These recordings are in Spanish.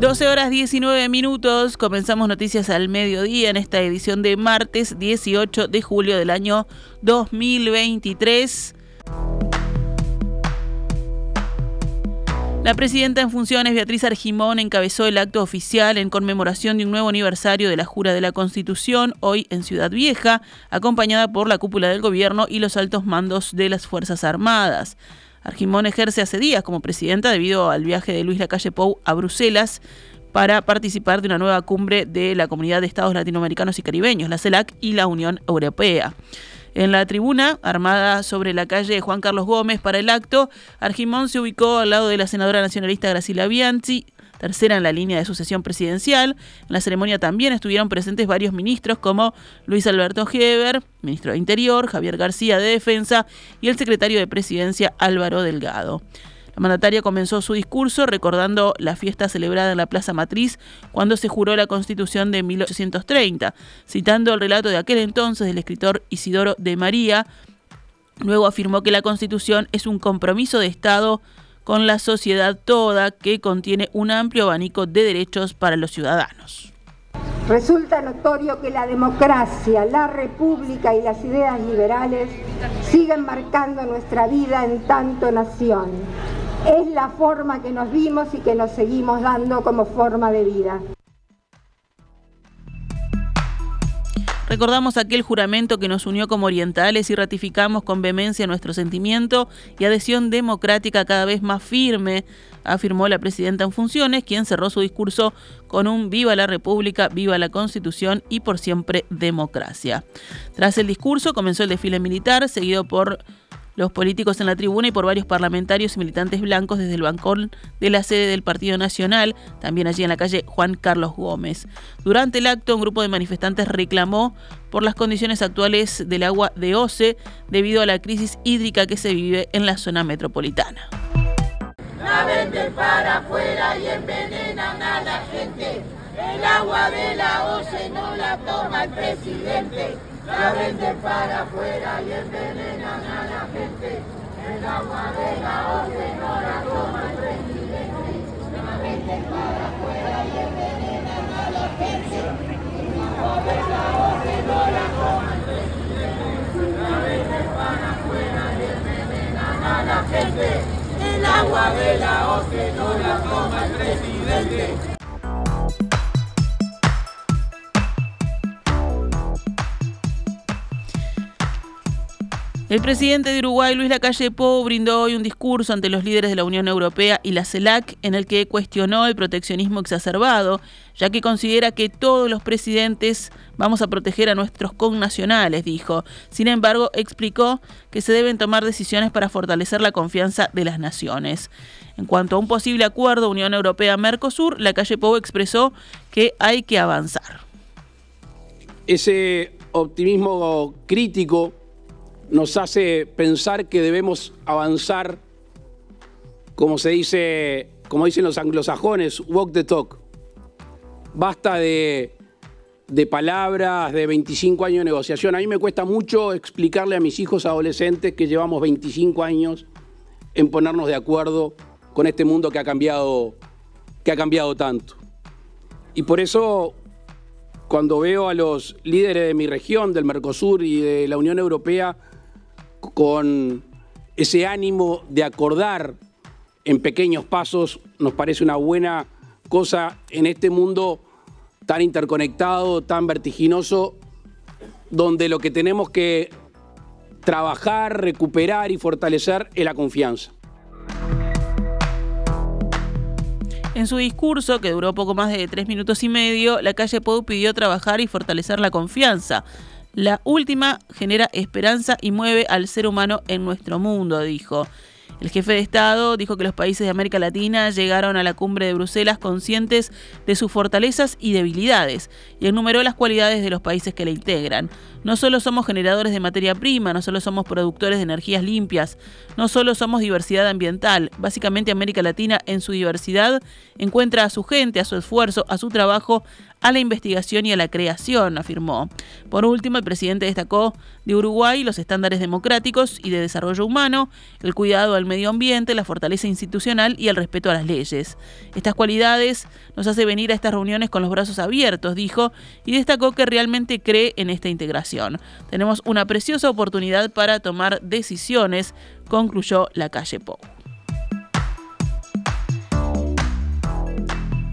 12 horas 19 minutos, comenzamos noticias al mediodía en esta edición de martes 18 de julio del año 2023. La presidenta en funciones, Beatriz Argimón, encabezó el acto oficial en conmemoración de un nuevo aniversario de la Jura de la Constitución, hoy en Ciudad Vieja, acompañada por la cúpula del gobierno y los altos mandos de las Fuerzas Armadas. Argimón ejerce hace días como presidenta debido al viaje de Luis Lacalle Pou a Bruselas para participar de una nueva cumbre de la Comunidad de Estados Latinoamericanos y Caribeños, la CELAC y la Unión Europea. En la tribuna, armada sobre la calle Juan Carlos Gómez para el acto, Argimón se ubicó al lado de la senadora nacionalista Graciela Bianchi, tercera en la línea de sucesión presidencial. En la ceremonia también estuvieron presentes varios ministros como Luis Alberto Heber, ministro de Interior, Javier García de Defensa y el secretario de Presidencia Álvaro Delgado. La mandataria comenzó su discurso recordando la fiesta celebrada en la Plaza Matriz cuando se juró la Constitución de 1830, citando el relato de aquel entonces del escritor Isidoro de María. Luego afirmó que la Constitución es un compromiso de Estado con la sociedad toda que contiene un amplio abanico de derechos para los ciudadanos. Resulta notorio que la democracia, la república y las ideas liberales siguen marcando nuestra vida en tanto nación. Es la forma que nos vimos y que nos seguimos dando como forma de vida. Recordamos aquel juramento que nos unió como orientales y ratificamos con vehemencia nuestro sentimiento y adhesión democrática cada vez más firme, afirmó la presidenta en funciones, quien cerró su discurso con un Viva la República, viva la Constitución y por siempre democracia. Tras el discurso comenzó el desfile militar, seguido por los políticos en la tribuna y por varios parlamentarios y militantes blancos desde el bancón de la sede del Partido Nacional, también allí en la calle Juan Carlos Gómez. Durante el acto, un grupo de manifestantes reclamó por las condiciones actuales del agua de OCE debido a la crisis hídrica que se vive en la zona metropolitana. La venden para afuera y envenenan a la gente. El agua de la OCE no la toma el presidente la venden para afuera y envenenan a la gente. El agua de la OCE no la toma el presidente. La venden para afuera y envenenan a la gente. El agua de la OCE no la toma el presidente. La venden para afuera y envenenan a la gente. El agua de la OCE no la toma el presidente. El presidente de Uruguay, Luis Lacalle Pou, brindó hoy un discurso ante los líderes de la Unión Europea y la CELAC en el que cuestionó el proteccionismo exacerbado, ya que considera que todos los presidentes vamos a proteger a nuestros connacionales, dijo. Sin embargo, explicó que se deben tomar decisiones para fortalecer la confianza de las naciones. En cuanto a un posible acuerdo Unión Europea-Mercosur, Lacalle Pou expresó que hay que avanzar. Ese optimismo crítico nos hace pensar que debemos avanzar, como se dice, como dicen los anglosajones, walk the talk. Basta de, de palabras, de 25 años de negociación. A mí me cuesta mucho explicarle a mis hijos adolescentes que llevamos 25 años en ponernos de acuerdo con este mundo que ha cambiado, que ha cambiado tanto. Y por eso, cuando veo a los líderes de mi región, del Mercosur y de la Unión Europea, con ese ánimo de acordar en pequeños pasos, nos parece una buena cosa en este mundo tan interconectado, tan vertiginoso, donde lo que tenemos que trabajar, recuperar y fortalecer es la confianza. En su discurso, que duró poco más de tres minutos y medio, la calle Pou pidió trabajar y fortalecer la confianza. La última genera esperanza y mueve al ser humano en nuestro mundo, dijo. El jefe de Estado dijo que los países de América Latina llegaron a la cumbre de Bruselas conscientes de sus fortalezas y debilidades y enumeró las cualidades de los países que la integran. No solo somos generadores de materia prima, no solo somos productores de energías limpias, no solo somos diversidad ambiental. Básicamente América Latina en su diversidad encuentra a su gente, a su esfuerzo, a su trabajo, a la investigación y a la creación, afirmó. Por último, el presidente destacó de Uruguay los estándares democráticos y de desarrollo humano, el cuidado al medio ambiente, la fortaleza institucional y el respeto a las leyes. Estas cualidades nos hace venir a estas reuniones con los brazos abiertos, dijo, y destacó que realmente cree en esta integración. Tenemos una preciosa oportunidad para tomar decisiones, concluyó la calle Pou.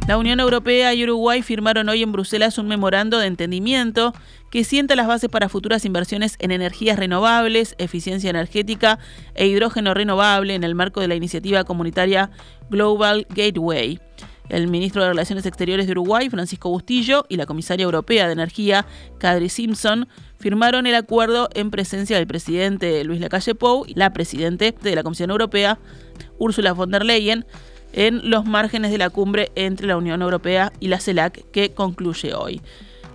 La Unión Europea y Uruguay firmaron hoy en Bruselas un memorando de entendimiento que sienta las bases para futuras inversiones en energías renovables, eficiencia energética e hidrógeno renovable en el marco de la iniciativa comunitaria Global Gateway. El ministro de Relaciones Exteriores de Uruguay, Francisco Bustillo, y la comisaria europea de Energía, Kadri Simpson, firmaron el acuerdo en presencia del presidente Luis Lacalle Pou y la presidente de la Comisión Europea, Ursula von der Leyen, en los márgenes de la cumbre entre la Unión Europea y la CELAC que concluye hoy.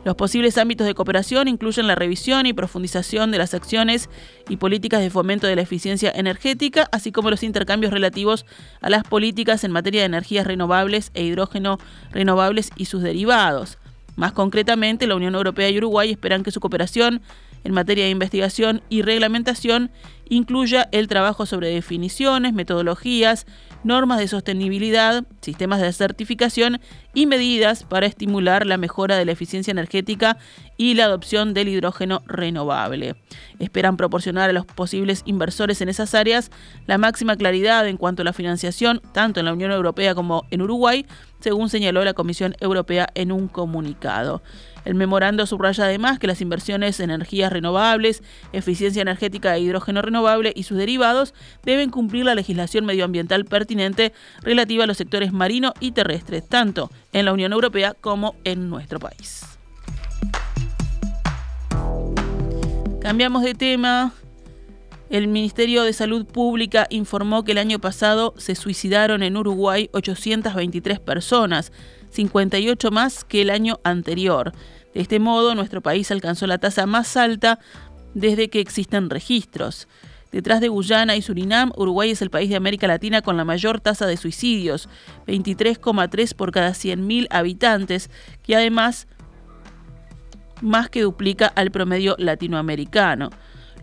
Los posibles ámbitos de cooperación incluyen la revisión y profundización de las acciones y políticas de fomento de la eficiencia energética, así como los intercambios relativos a las políticas en materia de energías renovables e hidrógeno renovables y sus derivados. Más concretamente, la Unión Europea y Uruguay esperan que su cooperación en materia de investigación y reglamentación incluya el trabajo sobre definiciones, metodologías, normas de sostenibilidad, sistemas de certificación y medidas para estimular la mejora de la eficiencia energética y la adopción del hidrógeno renovable. Esperan proporcionar a los posibles inversores en esas áreas la máxima claridad en cuanto a la financiación, tanto en la Unión Europea como en Uruguay, según señaló la Comisión Europea en un comunicado. El memorando subraya además que las inversiones en energías renovables, eficiencia energética e hidrógeno renovable y sus derivados deben cumplir la legislación medioambiental pertinente relativa a los sectores marino y terrestres, tanto en la Unión Europea como en nuestro país. Cambiamos de tema. El Ministerio de Salud Pública informó que el año pasado se suicidaron en Uruguay 823 personas, 58 más que el año anterior. De este modo, nuestro país alcanzó la tasa más alta desde que existen registros. Detrás de Guyana y Surinam, Uruguay es el país de América Latina con la mayor tasa de suicidios, 23,3 por cada 100.000 habitantes, que además más que duplica al promedio latinoamericano.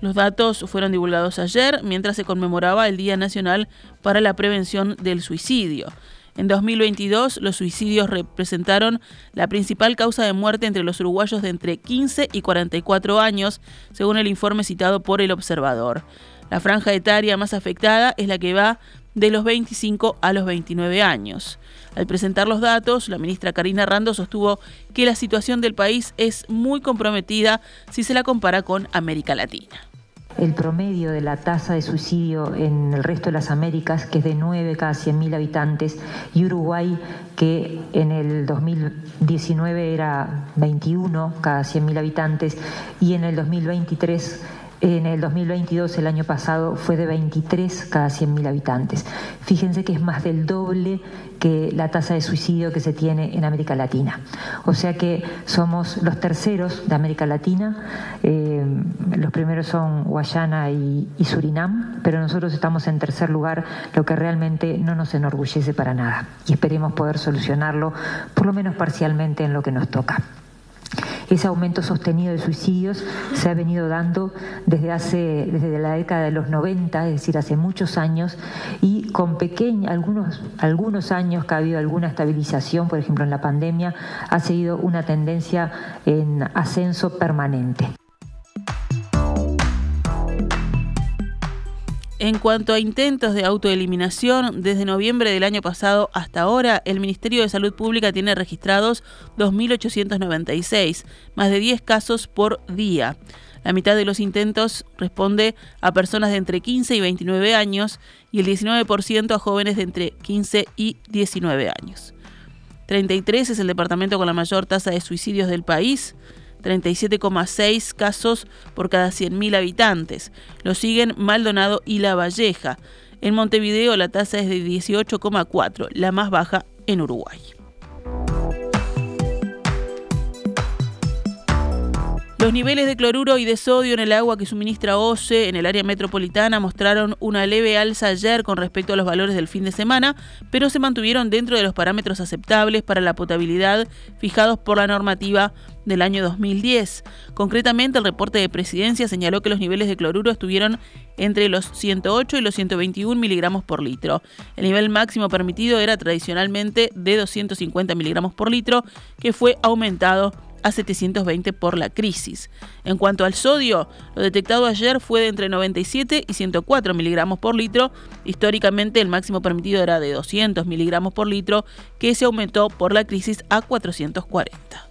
Los datos fueron divulgados ayer mientras se conmemoraba el Día Nacional para la Prevención del Suicidio. En 2022, los suicidios representaron la principal causa de muerte entre los uruguayos de entre 15 y 44 años, según el informe citado por el observador. La franja etaria más afectada es la que va de los 25 a los 29 años. Al presentar los datos, la ministra Karina Rando sostuvo que la situación del país es muy comprometida si se la compara con América Latina. El promedio de la tasa de suicidio en el resto de las Américas, que es de 9 cada 100.000 habitantes, y Uruguay, que en el 2019 era 21 cada 100.000 habitantes, y en el 2023 en el 2022, el año pasado, fue de 23 cada 100.000 habitantes. Fíjense que es más del doble que la tasa de suicidio que se tiene en América Latina. O sea que somos los terceros de América Latina. Eh, los primeros son Guayana y, y Surinam, pero nosotros estamos en tercer lugar, lo que realmente no nos enorgullece para nada. Y esperemos poder solucionarlo, por lo menos parcialmente, en lo que nos toca. Ese aumento sostenido de suicidios se ha venido dando desde hace desde la década de los 90, es decir, hace muchos años y con pequeños algunos algunos años que ha habido alguna estabilización, por ejemplo, en la pandemia ha seguido una tendencia en ascenso permanente. En cuanto a intentos de autoeliminación, desde noviembre del año pasado hasta ahora, el Ministerio de Salud Pública tiene registrados 2.896, más de 10 casos por día. La mitad de los intentos responde a personas de entre 15 y 29 años y el 19% a jóvenes de entre 15 y 19 años. 33 es el departamento con la mayor tasa de suicidios del país. 37,6 casos por cada 100.000 habitantes. Lo siguen Maldonado y La Valleja. En Montevideo la tasa es de 18,4, la más baja en Uruguay. Los niveles de cloruro y de sodio en el agua que suministra OCE en el área metropolitana mostraron una leve alza ayer con respecto a los valores del fin de semana, pero se mantuvieron dentro de los parámetros aceptables para la potabilidad fijados por la normativa del año 2010. Concretamente, el reporte de presidencia señaló que los niveles de cloruro estuvieron entre los 108 y los 121 miligramos por litro. El nivel máximo permitido era tradicionalmente de 250 miligramos por litro, que fue aumentado a 720 por la crisis. En cuanto al sodio, lo detectado ayer fue de entre 97 y 104 miligramos por litro. Históricamente el máximo permitido era de 200 miligramos por litro, que se aumentó por la crisis a 440.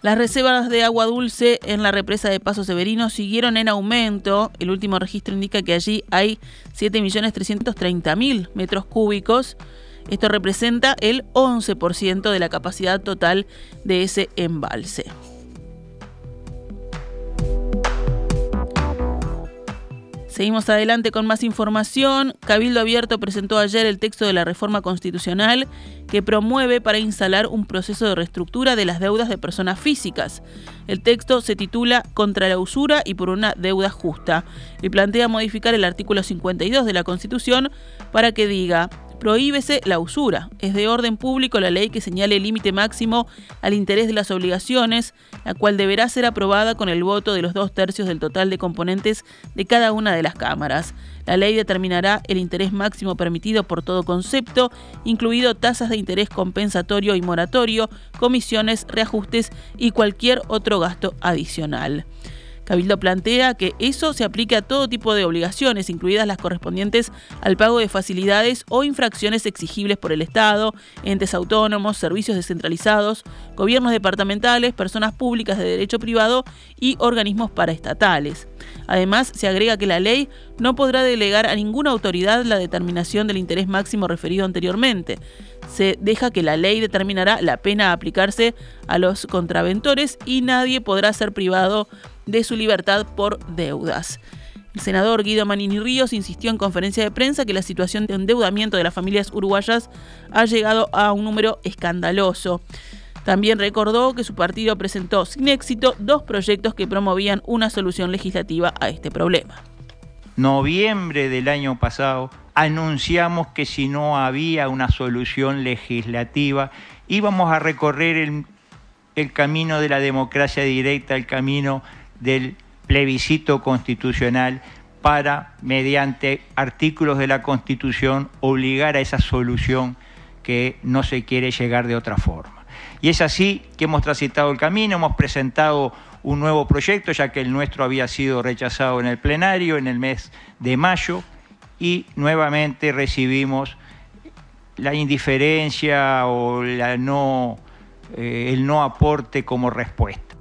Las reservas de agua dulce en la represa de Paso Severino siguieron en aumento. El último registro indica que allí hay 7.330.000 metros cúbicos esto representa el 11% de la capacidad total de ese embalse. Seguimos adelante con más información. Cabildo Abierto presentó ayer el texto de la reforma constitucional que promueve para instalar un proceso de reestructura de las deudas de personas físicas. El texto se titula Contra la usura y por una deuda justa y plantea modificar el artículo 52 de la Constitución para que diga Prohíbese la usura. Es de orden público la ley que señale el límite máximo al interés de las obligaciones, la cual deberá ser aprobada con el voto de los dos tercios del total de componentes de cada una de las cámaras. La ley determinará el interés máximo permitido por todo concepto, incluido tasas de interés compensatorio y moratorio, comisiones, reajustes y cualquier otro gasto adicional. Cabildo plantea que eso se aplique a todo tipo de obligaciones, incluidas las correspondientes al pago de facilidades o infracciones exigibles por el Estado, entes autónomos, servicios descentralizados, gobiernos departamentales, personas públicas de derecho privado y organismos paraestatales. Además, se agrega que la ley no podrá delegar a ninguna autoridad la determinación del interés máximo referido anteriormente. Se deja que la ley determinará la pena a aplicarse a los contraventores y nadie podrá ser privado de su libertad por deudas. El senador Guido Manini Ríos insistió en conferencia de prensa que la situación de endeudamiento de las familias uruguayas ha llegado a un número escandaloso. También recordó que su partido presentó sin éxito dos proyectos que promovían una solución legislativa a este problema. Noviembre del año pasado anunciamos que si no había una solución legislativa íbamos a recorrer el, el camino de la democracia directa, el camino del plebiscito constitucional para, mediante artículos de la Constitución, obligar a esa solución que no se quiere llegar de otra forma. Y es así que hemos transitado el camino, hemos presentado un nuevo proyecto, ya que el nuestro había sido rechazado en el plenario en el mes de mayo, y nuevamente recibimos la indiferencia o la no, eh, el no aporte como respuesta.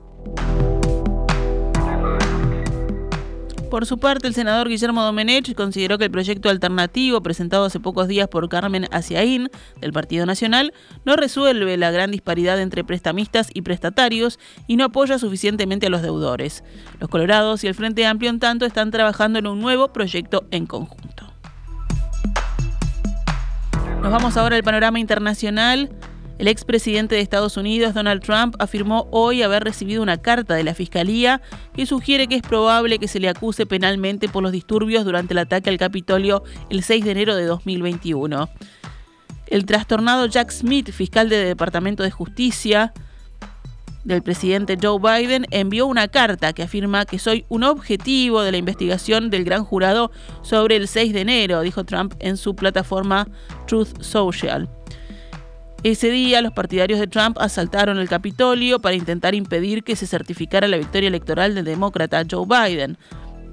Por su parte, el senador Guillermo Domenech consideró que el proyecto alternativo presentado hace pocos días por Carmen Aciaín, del Partido Nacional, no resuelve la gran disparidad entre prestamistas y prestatarios y no apoya suficientemente a los deudores. Los Colorados y el Frente Amplio, en tanto, están trabajando en un nuevo proyecto en conjunto. Nos vamos ahora al panorama internacional. El expresidente de Estados Unidos, Donald Trump, afirmó hoy haber recibido una carta de la Fiscalía que sugiere que es probable que se le acuse penalmente por los disturbios durante el ataque al Capitolio el 6 de enero de 2021. El trastornado Jack Smith, fiscal del Departamento de Justicia del presidente Joe Biden, envió una carta que afirma que soy un objetivo de la investigación del gran jurado sobre el 6 de enero, dijo Trump en su plataforma Truth Social. Ese día los partidarios de Trump asaltaron el Capitolio para intentar impedir que se certificara la victoria electoral del demócrata Joe Biden.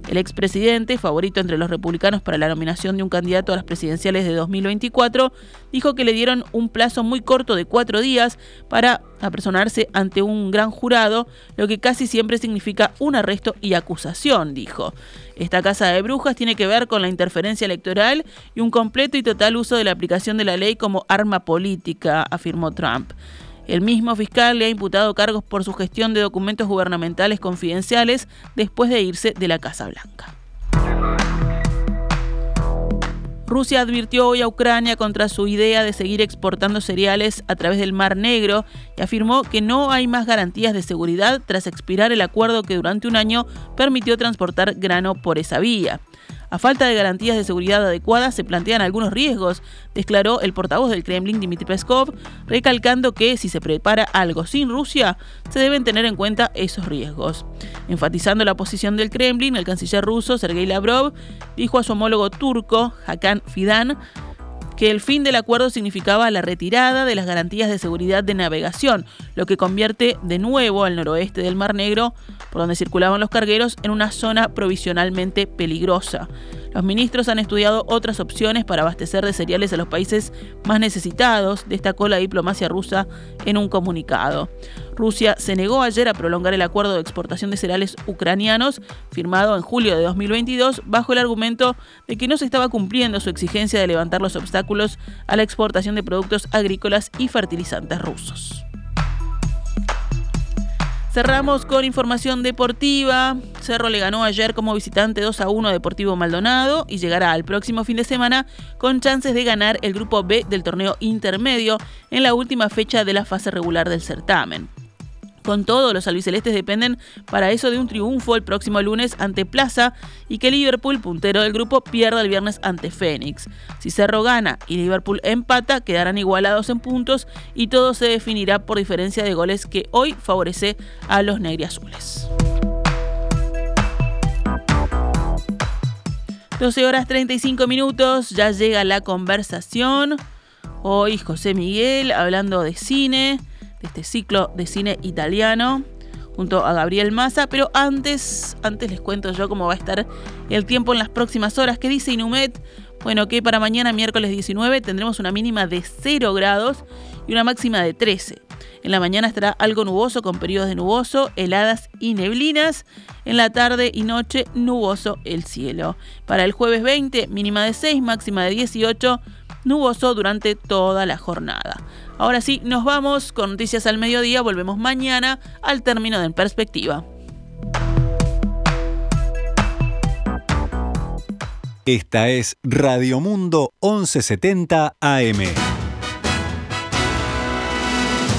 El expresidente, favorito entre los republicanos para la nominación de un candidato a las presidenciales de 2024, dijo que le dieron un plazo muy corto de cuatro días para apersonarse ante un gran jurado, lo que casi siempre significa un arresto y acusación, dijo. Esta casa de brujas tiene que ver con la interferencia electoral y un completo y total uso de la aplicación de la ley como arma política, afirmó Trump. El mismo fiscal le ha imputado cargos por su gestión de documentos gubernamentales confidenciales después de irse de la Casa Blanca. Rusia advirtió hoy a Ucrania contra su idea de seguir exportando cereales a través del Mar Negro y afirmó que no hay más garantías de seguridad tras expirar el acuerdo que durante un año permitió transportar grano por esa vía. A falta de garantías de seguridad adecuadas se plantean algunos riesgos, declaró el portavoz del Kremlin Dmitry Peskov, recalcando que si se prepara algo sin Rusia, se deben tener en cuenta esos riesgos. Enfatizando la posición del Kremlin, el canciller ruso Sergei Lavrov dijo a su homólogo turco, Hakan Fidan, que el fin del acuerdo significaba la retirada de las garantías de seguridad de navegación, lo que convierte de nuevo al noroeste del Mar Negro, por donde circulaban los cargueros, en una zona provisionalmente peligrosa. Los ministros han estudiado otras opciones para abastecer de cereales a los países más necesitados, destacó la diplomacia rusa en un comunicado. Rusia se negó ayer a prolongar el acuerdo de exportación de cereales ucranianos firmado en julio de 2022 bajo el argumento de que no se estaba cumpliendo su exigencia de levantar los obstáculos a la exportación de productos agrícolas y fertilizantes rusos. Cerramos con información deportiva. Cerro le ganó ayer como visitante 2 a 1 a Deportivo Maldonado y llegará al próximo fin de semana con chances de ganar el grupo B del torneo intermedio en la última fecha de la fase regular del certamen. Con todo, los albicelestes dependen para eso de un triunfo el próximo lunes ante Plaza y que Liverpool, puntero del grupo, pierda el viernes ante Fénix. Si Cerro gana y Liverpool empata, quedarán igualados en puntos y todo se definirá por diferencia de goles que hoy favorece a los negriazules. 12 horas 35 minutos, ya llega la conversación. Hoy José Miguel hablando de cine este ciclo de cine italiano junto a Gabriel Massa, pero antes, antes les cuento yo cómo va a estar el tiempo en las próximas horas. ¿Qué dice Inumet? Bueno, que para mañana miércoles 19 tendremos una mínima de 0 grados y una máxima de 13. En la mañana estará algo nuboso con periodos de nuboso, heladas y neblinas. En la tarde y noche nuboso el cielo. Para el jueves 20, mínima de 6, máxima de 18, nuboso durante toda la jornada. Ahora sí, nos vamos con noticias al mediodía. Volvemos mañana al término de En Perspectiva. Esta es Radio Mundo 1170 AM.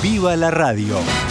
¡Viva la radio!